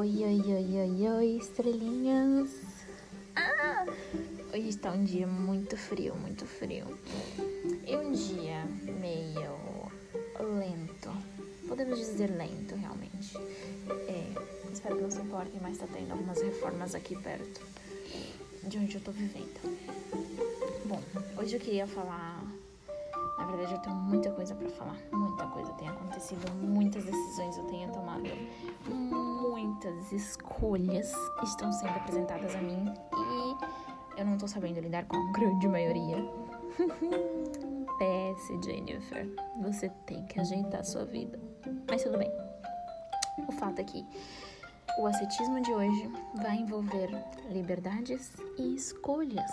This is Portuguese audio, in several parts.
Oi, oi, oi, oi, oi, estrelinhas. Ah, hoje está um dia muito frio, muito frio. E um dia meio lento. Podemos dizer lento, realmente. É, espero que não se importem, mas está tendo algumas reformas aqui perto de onde eu tô vivendo. Bom, hoje eu queria falar na verdade, eu tenho muita coisa para falar, muita coisa. Tem acontecido muitas decisões, eu tenho tomado muitas escolhas estão sendo apresentadas a mim e eu não tô sabendo lidar com a grande maioria. PS, Jennifer, você tem que ajeitar a sua vida. Mas tudo bem. O fato é que o ascetismo de hoje vai envolver liberdades e escolhas.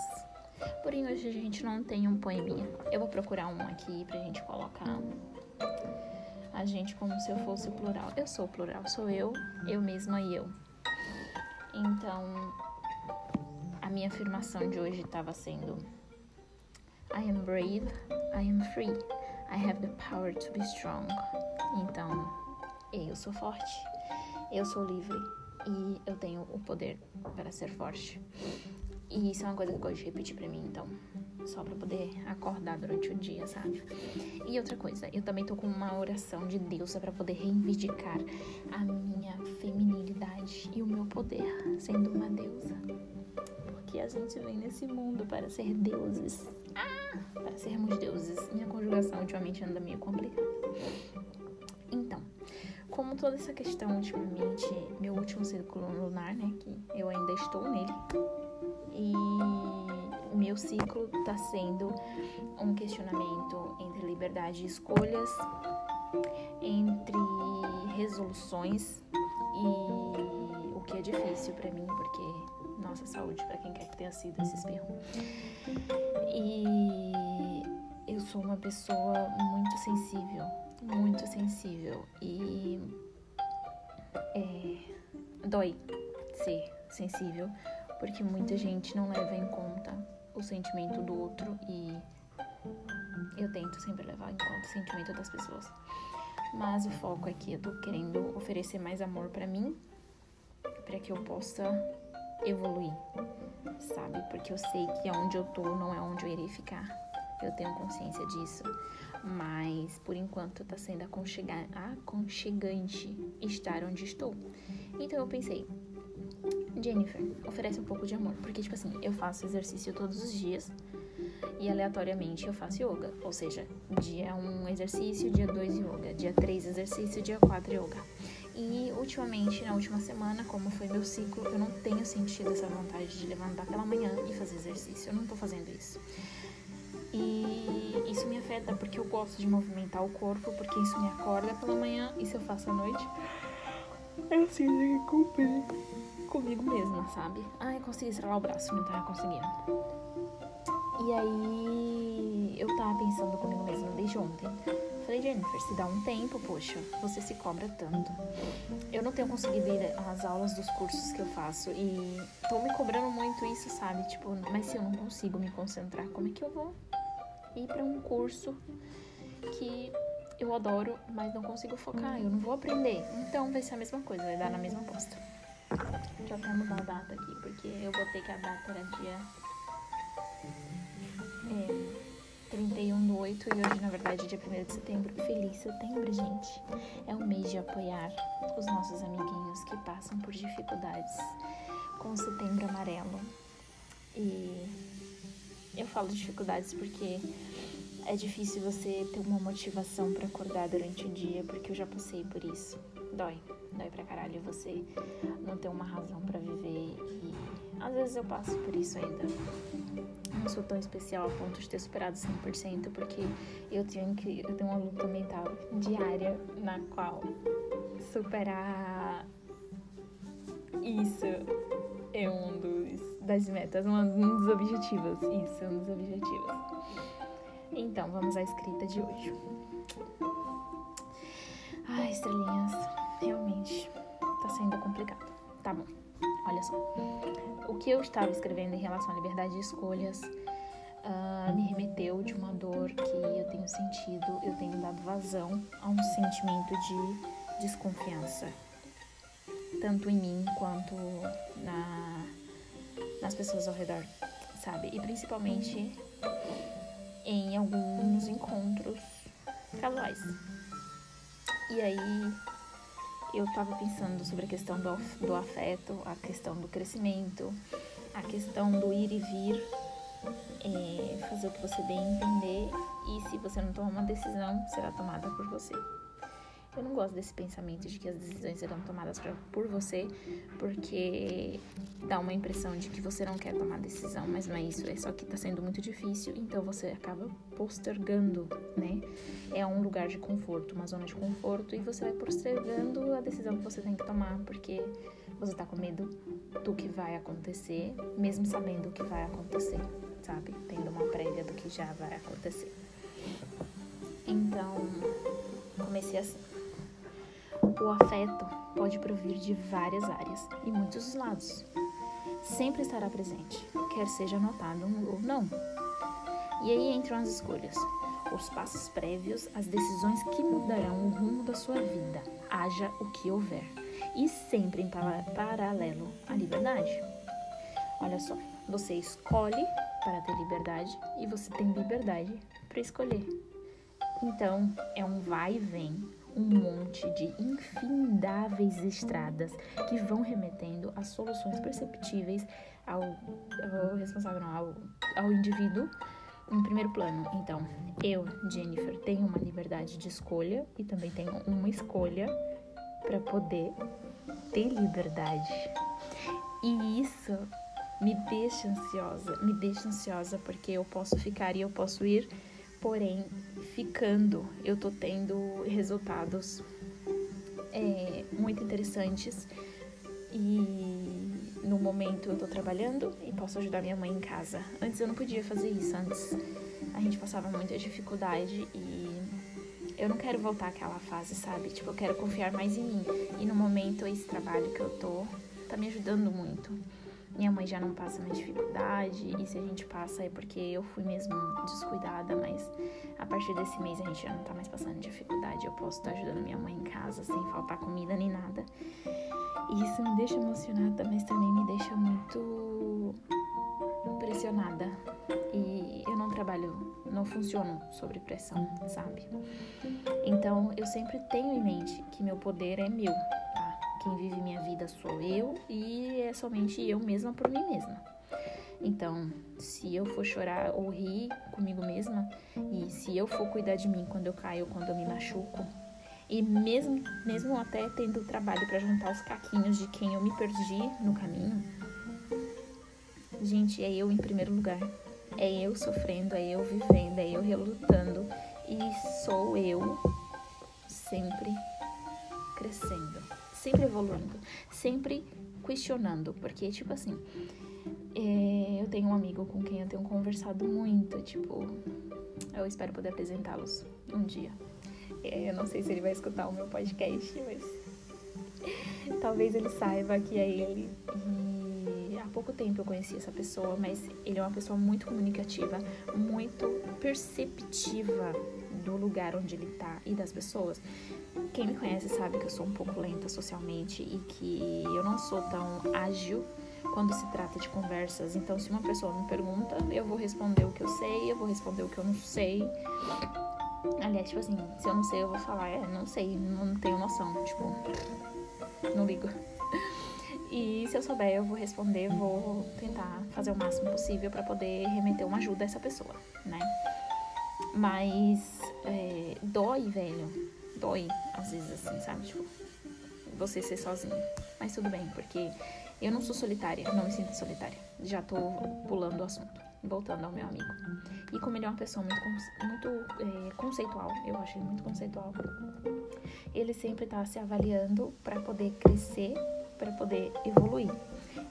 Porém, hoje a gente não tem um poeminha. Eu vou procurar um aqui pra gente colocar a gente como se eu fosse o plural. Eu sou o plural, sou eu, eu mesma e eu. Então, a minha afirmação de hoje estava sendo: I am brave, I am free, I have the power to be strong. Então, eu sou forte, eu sou livre e eu tenho o poder para ser forte. E isso é uma coisa que eu gosto de repetir pra mim, então. Só pra poder acordar durante o dia, sabe? E outra coisa, eu também tô com uma oração de deusa para poder reivindicar a minha feminilidade e o meu poder sendo uma deusa. Porque a gente vem nesse mundo para ser deuses. Ah! Para sermos deuses. Minha conjugação ultimamente anda meio complicada. Então, como toda essa questão ultimamente, meu último círculo lunar, né, que eu ainda estou nele, meu ciclo está sendo um questionamento entre liberdade e escolhas, entre resoluções e o que é difícil para mim, porque nossa saúde para quem quer que tenha sido esse espirro. E eu sou uma pessoa muito sensível, muito sensível e é, dói ser sensível porque muita gente não leva em conta o sentimento do outro e eu tento sempre levar em conta o sentimento das pessoas. Mas o foco é que eu tô querendo oferecer mais amor para mim, para que eu possa evoluir, sabe? Porque eu sei que aonde eu tô não é onde eu irei ficar. Eu tenho consciência disso. Mas por enquanto tá sendo aconchegante estar onde estou. Então eu pensei, Jennifer, oferece um pouco de amor. Porque, tipo assim, eu faço exercício todos os dias e aleatoriamente eu faço yoga. Ou seja, dia 1 um exercício, dia 2 yoga, dia 3 exercício, dia 4 yoga. E ultimamente, na última semana, como foi meu ciclo, eu não tenho sentido essa vontade de levantar pela manhã e fazer exercício. Eu não tô fazendo isso. E isso me afeta porque eu gosto de movimentar o corpo, porque isso me acorda pela manhã e se eu faço à noite, eu sinto que cumprir comigo mesma, sabe? Ai, consegui estralar o braço, não tava conseguindo. E aí eu tava pensando comigo mesma desde ontem. Falei, Jennifer, se dá um tempo, poxa, você se cobra tanto. Eu não tenho conseguido ir às aulas dos cursos que eu faço e tô me cobrando muito isso, sabe? Tipo, mas se eu não consigo me concentrar, como é que eu vou ir para um curso que eu adoro, mas não consigo focar, eu não vou aprender. Então vai ser a mesma coisa, vai dar na mesma aposta. Deixa eu até mudar a data aqui, porque eu botei que a data era dia é, 31 do 8 e hoje, na verdade, é dia 1 de setembro. Feliz setembro, gente! É o mês de apoiar os nossos amiguinhos que passam por dificuldades com o setembro amarelo. E eu falo dificuldades porque é difícil você ter uma motivação para acordar durante o dia, porque eu já passei por isso. Dói, dói pra caralho você não ter uma razão para viver e às vezes eu passo por isso ainda. Não sou tão especial a ponto de ter superado 100%, porque eu tenho que eu tenho uma luta mental diária na qual superar isso é um dos das metas, um dos objetivos. Isso é um dos objetivos. Então, vamos à escrita de hoje. Ai, estrelinhas, realmente tá sendo complicado. Tá bom, olha só. O que eu estava escrevendo em relação à liberdade de escolhas uh, me remeteu de uma dor que eu tenho sentido, eu tenho dado vazão a um sentimento de desconfiança. tanto em mim quanto na, nas pessoas ao redor, sabe? E principalmente em alguns encontros casuais. E aí eu tava pensando sobre a questão do, do afeto, a questão do crescimento, a questão do ir e vir, é, fazer o que você bem entender e se você não tomar uma decisão, será tomada por você. Eu não gosto desse pensamento de que as decisões serão tomadas pra, por você, porque dá uma impressão de que você não quer tomar decisão, mas não é isso, é só que tá sendo muito difícil, então você acaba postergando, né? É um lugar de conforto, uma zona de conforto, e você vai postergando a decisão que você tem que tomar, porque você tá com medo do que vai acontecer, mesmo sabendo o que vai acontecer, sabe? Tendo uma prévia do que já vai acontecer. Então, comecei assim. O afeto pode provir de várias áreas e muitos lados. Sempre estará presente, quer seja notado ou não. E aí entram as escolhas, os passos prévios, as decisões que mudarão o rumo da sua vida, haja o que houver, e sempre em paralelo à liberdade. Olha só, você escolhe para ter liberdade e você tem liberdade para escolher. Então, é um vai e vem, um monte de infindáveis estradas que vão remetendo a soluções perceptíveis ao, ao responsável, não, ao, ao indivíduo em primeiro plano. Então, eu, Jennifer, tenho uma liberdade de escolha e também tenho uma escolha para poder ter liberdade. E isso me deixa ansiosa, me deixa ansiosa porque eu posso ficar e eu posso ir porém ficando eu tô tendo resultados é, muito interessantes e no momento eu tô trabalhando e posso ajudar minha mãe em casa. Antes eu não podia fazer isso, antes a gente passava muita dificuldade e eu não quero voltar àquela fase, sabe? Tipo, eu quero confiar mais em mim. E no momento esse trabalho que eu tô tá me ajudando muito. Minha mãe já não passa mais dificuldade, e se a gente passa é porque eu fui mesmo descuidada, mas a partir desse mês a gente já não tá mais passando dificuldade. Eu posso estar ajudando minha mãe em casa sem faltar comida nem nada. E isso me deixa emocionada, mas também me deixa muito pressionada. E eu não trabalho, não funciono sobre pressão, sabe? Então eu sempre tenho em mente que meu poder é meu, quem vive minha vida sou eu e é somente eu mesma por mim mesma. Então, se eu for chorar ou rir comigo mesma, e se eu for cuidar de mim quando eu caio, quando eu me machuco, e mesmo, mesmo até tendo trabalho para juntar os caquinhos de quem eu me perdi no caminho, gente, é eu em primeiro lugar. É eu sofrendo, é eu vivendo, é eu relutando. E sou eu sempre crescendo sempre evoluindo, sempre questionando, porque, tipo assim, é, eu tenho um amigo com quem eu tenho conversado muito, tipo, eu espero poder apresentá-los um dia. É, eu não sei se ele vai escutar o meu podcast, mas talvez ele saiba que é ele. E há pouco tempo eu conheci essa pessoa, mas ele é uma pessoa muito comunicativa, muito perceptiva do lugar onde ele tá e das pessoas. Quem me conhece sabe que eu sou um pouco lenta socialmente e que eu não sou tão ágil quando se trata de conversas. Então, se uma pessoa me pergunta, eu vou responder o que eu sei, eu vou responder o que eu não sei. Aliás, tipo assim, se eu não sei, eu vou falar, é, não sei, não tenho noção, tipo, não ligo. E se eu souber, eu vou responder, vou tentar fazer o máximo possível para poder remeter uma ajuda a essa pessoa, né? Mas é, dói, velho dói, às vezes, assim, sabe? Tipo, você ser sozinho. Mas tudo bem, porque eu não sou solitária, não me sinto solitária. Já tô pulando o assunto. Voltando ao meu amigo. E como ele é uma pessoa muito, muito é, conceitual, eu achei muito conceitual, ele sempre tá se avaliando para poder crescer, para poder evoluir.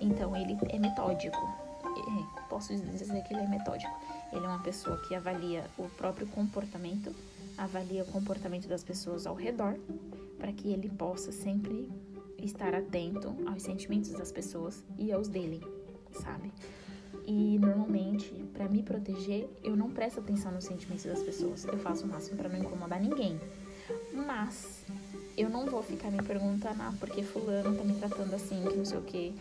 Então ele é metódico. É, posso dizer que ele é metódico. Ele é uma pessoa que avalia o próprio comportamento avalia o comportamento das pessoas ao redor, para que ele possa sempre estar atento aos sentimentos das pessoas e aos dele, sabe? E normalmente, para me proteger, eu não presto atenção nos sentimentos das pessoas. Eu faço o máximo para não incomodar ninguém. Mas eu não vou ficar me perguntando, ah, porque fulano tá me tratando assim, que não sei o quê.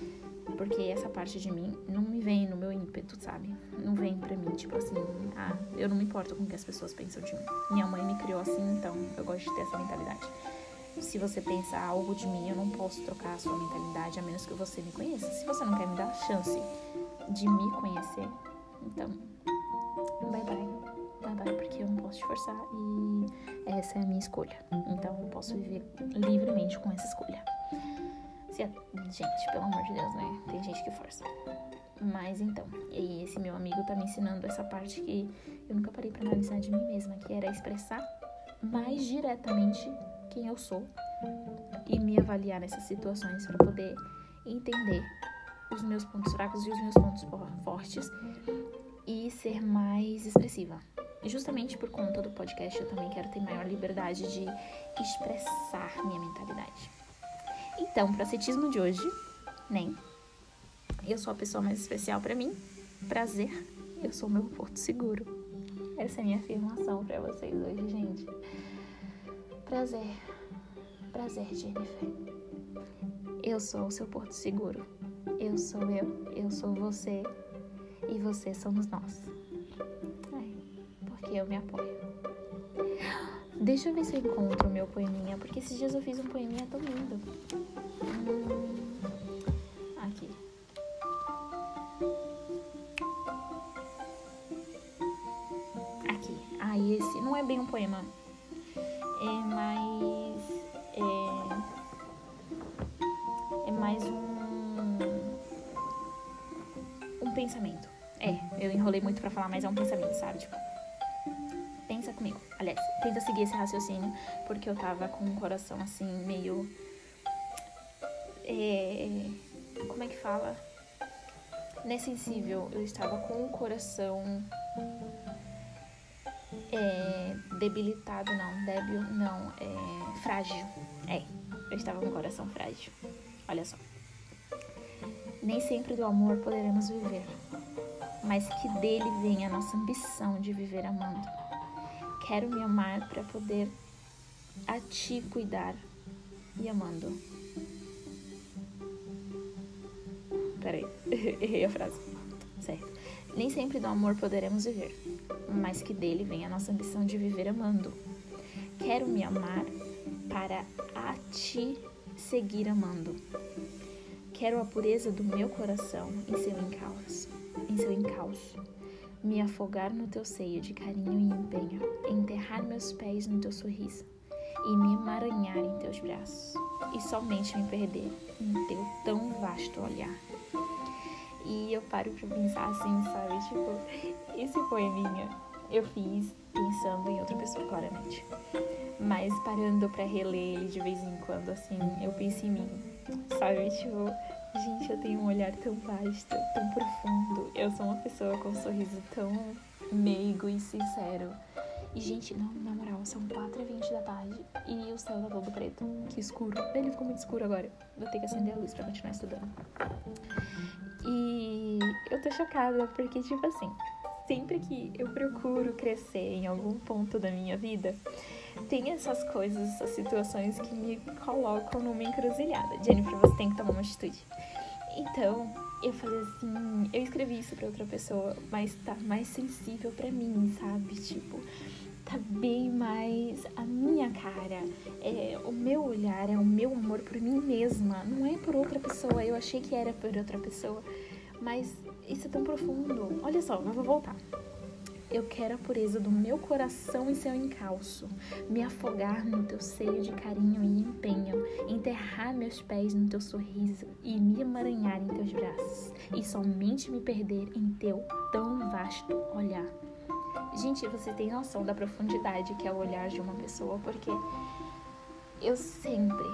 Porque essa parte de mim não me vem no meu ímpeto, sabe? Não vem pra mim, tipo assim, ah, eu não me importo com o que as pessoas pensam de mim. Minha mãe me criou assim, então eu gosto de ter essa mentalidade. Se você pensa algo de mim, eu não posso trocar a sua mentalidade a menos que você me conheça. Se você não quer me dar a chance de me conhecer, então, bye bye. Bye bye, porque eu não posso te forçar e essa é a minha escolha. Então eu posso viver livremente com essa escolha. Se a... Gente, pelo amor de Deus, né? Tem gente que força. Mas então, e esse meu amigo tá me ensinando essa parte que eu nunca parei para analisar de mim mesma, que era expressar mais diretamente quem eu sou e me avaliar nessas situações para poder entender os meus pontos fracos e os meus pontos fortes e ser mais expressiva. Justamente por conta do podcast eu também quero ter maior liberdade de expressar minha mentalidade. Então, pro ascetismo de hoje, nem. Eu sou a pessoa mais especial para mim. Prazer, eu sou o meu porto seguro. Essa é a minha afirmação para vocês hoje, gente. Prazer. Prazer, Jennifer. Eu sou o seu porto seguro. Eu sou eu, eu sou você e você somos nós. É, porque eu me apoio. Deixa eu ver se eu encontro o meu poeminha, porque esses dias eu fiz um poeminha tão lindo. Hum, aqui. Aqui. Ah, esse não é bem um poema. É mais. É, é mais um. Um pensamento. É, eu enrolei muito pra falar, mas é um pensamento, sabe? Tipo comigo. Aliás, tenta seguir esse raciocínio, porque eu tava com um coração assim, meio. É, como é que fala? Nessensível. Eu estava com o coração. É, debilitado, não. Débil, não. É, frágil. É, eu estava com o coração frágil. Olha só. Nem sempre do amor poderemos viver, mas que dele vem a nossa ambição de viver amando Quero me amar para poder a ti cuidar e amando. Peraí, errei a frase. Certo. Nem sempre do amor poderemos viver, mas que dele vem a nossa ambição de viver amando. Quero me amar para a ti seguir amando. Quero a pureza do meu coração em seu encalço, em seu encalço me afogar no teu seio de carinho e empenho, enterrar meus pés no teu sorriso e me emaranhar em teus braços, e somente me perder em teu tão vasto olhar. E eu paro pra pensar assim, sabe? Tipo, esse poeminha eu fiz pensando em outra pessoa, claramente. Mas parando para reler ele de vez em quando, assim, eu penso em mim, sabe? Tipo, Gente, eu tenho um olhar tão vasto, tão profundo. Eu sou uma pessoa com um sorriso tão meigo e sincero. E, gente, não, na moral, são 4h20 da tarde e o céu tá todo preto. Que escuro. Ele ficou muito escuro agora. Vou ter que acender a luz pra continuar estudando. E eu tô chocada porque, tipo assim, sempre que eu procuro crescer em algum ponto da minha vida, tem essas coisas, essas situações que me colocam numa encruzilhada. Jennifer, você tem que tomar uma atitude. Então, eu falei assim, eu escrevi isso para outra pessoa, mas tá mais sensível para mim, sabe? Tipo, tá bem mais a minha cara, é o meu olhar, é o meu amor por mim mesma, não é por outra pessoa. Eu achei que era por outra pessoa, mas isso é tão profundo. Olha só, mas vou voltar. Eu quero a pureza do meu coração em seu encalço, me afogar no teu seio de carinho e empenho, enterrar meus pés no teu sorriso e me emaranhar em teus braços, e somente me perder em teu tão vasto olhar. Gente, você tem noção da profundidade que é o olhar de uma pessoa, porque eu sempre,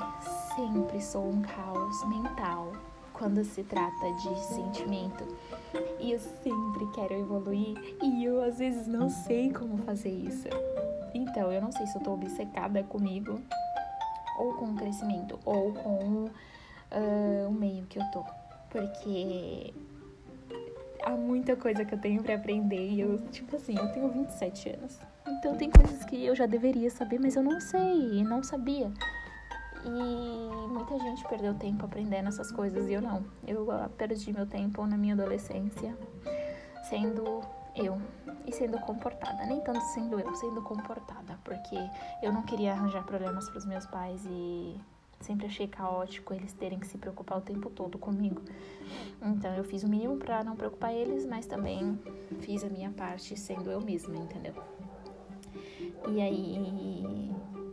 sempre sou um caos mental quando se trata de sentimento. E eu sempre quero evoluir e eu às vezes não sei como fazer isso. Então, eu não sei se eu tô obcecada comigo ou com o crescimento ou com uh, o meio que eu tô. Porque há muita coisa que eu tenho para aprender e eu, tipo assim, eu tenho 27 anos. Então tem coisas que eu já deveria saber, mas eu não sei, não sabia. E muita gente perdeu tempo aprendendo essas coisas e eu não. Eu perdi meu tempo na minha adolescência sendo eu e sendo comportada. Nem tanto sendo eu, sendo comportada, porque eu não queria arranjar problemas para os meus pais e sempre achei caótico eles terem que se preocupar o tempo todo comigo. Então eu fiz o mínimo para não preocupar eles, mas também fiz a minha parte sendo eu mesma, entendeu? E aí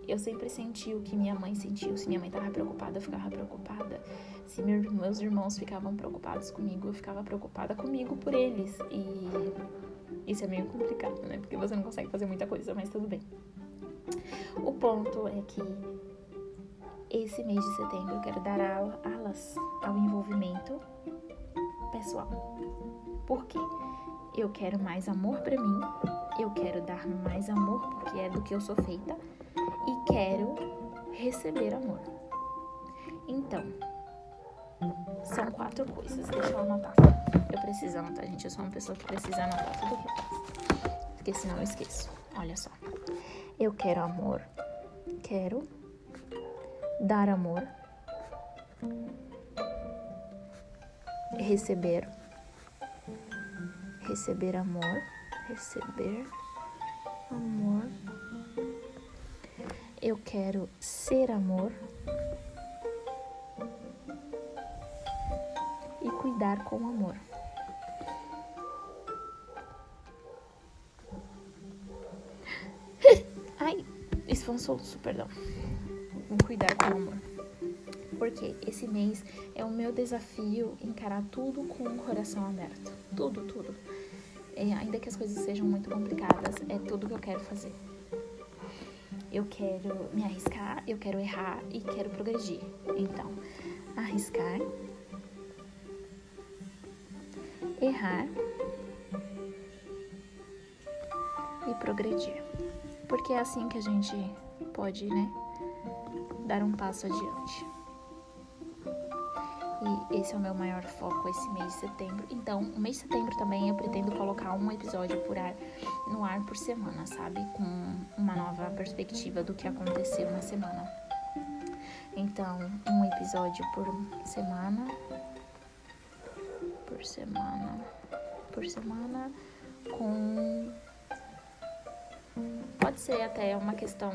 eu sempre senti o que minha mãe sentiu. Se minha mãe tava preocupada, eu ficava preocupada. Se meus irmãos ficavam preocupados comigo, eu ficava preocupada comigo por eles. E isso é meio complicado, né? Porque você não consegue fazer muita coisa, mas tudo bem. O ponto é que esse mês de setembro eu quero dar alas ao envolvimento pessoal. Por quê? Eu quero mais amor para mim, eu quero dar mais amor porque é do que eu sou feita quero receber amor. Então, são quatro coisas. Deixa eu anotar. Eu preciso anotar, gente. Eu sou uma pessoa que precisa anotar tudo que faz. Porque senão eu esqueço. Olha só. Eu quero amor. Quero dar amor. Receber. Receber amor. Receber amor. Eu quero ser amor e cuidar com amor. Ai, isso foi um soluço, perdão. Vou cuidar com amor. Porque esse mês é o meu desafio encarar tudo com o coração aberto. Tudo, tudo. É, ainda que as coisas sejam muito complicadas, é tudo que eu quero fazer eu quero me arriscar, eu quero errar e quero progredir. Então, arriscar, errar e progredir. Porque é assim que a gente pode, né, dar um passo adiante. E esse é o meu maior foco esse mês de setembro. Então, o mês de setembro também eu pretendo colocar um episódio por ar, no ar por semana, sabe? Com uma nova perspectiva do que aconteceu na semana. Então, um episódio por semana. Por semana. Por semana. Com. Pode ser até uma questão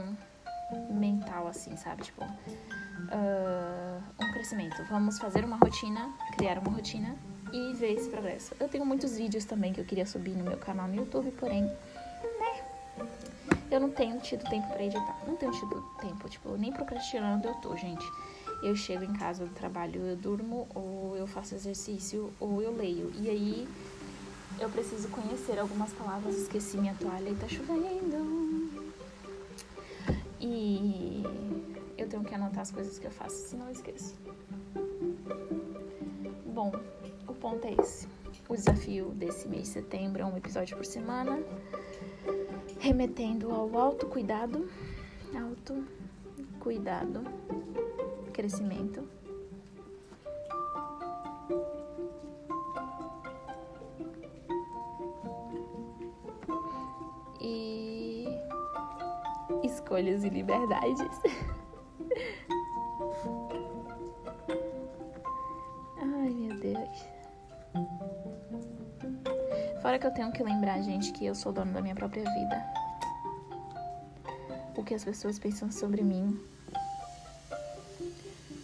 mental, assim, sabe? Tipo uh, um crescimento. Vamos fazer uma rotina, criar uma rotina e ver esse progresso. Eu tenho muitos vídeos também que eu queria subir no meu canal no YouTube, porém, né? Eu não tenho tido tempo para editar. Não tenho tido tempo, tipo, nem procrastinando eu tô, gente. Eu chego em casa do trabalho, eu durmo, ou eu faço exercício, ou eu leio. E aí eu preciso conhecer algumas palavras. Esqueci minha toalha e tá chovendo. Tenho que anotar as coisas que eu faço, senão eu esqueço. Bom, o ponto é esse. O desafio desse mês de setembro é um episódio por semana, remetendo ao autocuidado, autocuidado, crescimento. E escolhas e liberdades. que eu tenho que lembrar, gente, que eu sou dono da minha própria vida. O que as pessoas pensam sobre mim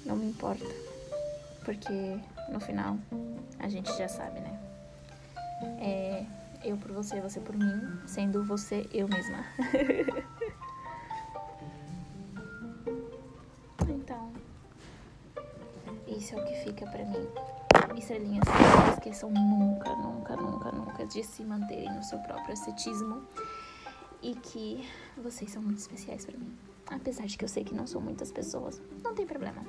não me importa. Porque no final a gente já sabe, né? É eu por você, você por mim, sendo você eu mesma. então, isso é o que fica pra mim estrelinhas, esqueçam nunca, nunca, nunca, nunca de se manterem no seu próprio ascetismo e que vocês são muito especiais para mim. Apesar de que eu sei que não são muitas pessoas, não tem problema.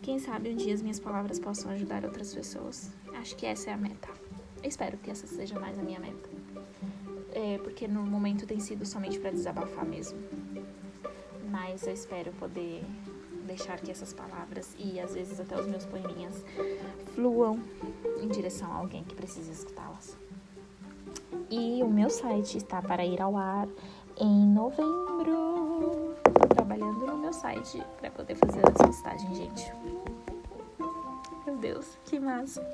Quem sabe um dia as minhas palavras possam ajudar outras pessoas. Acho que essa é a meta. Espero que essa seja mais a minha meta. É, porque no momento tem sido somente para desabafar mesmo. Mas eu espero poder deixar que essas palavras e às vezes até os meus poeminhas fluam em direção a alguém que precisa escutá-las. E o meu site está para ir ao ar em novembro. Tô trabalhando no meu site para poder fazer as postagens, gente. Meu Deus, que massa!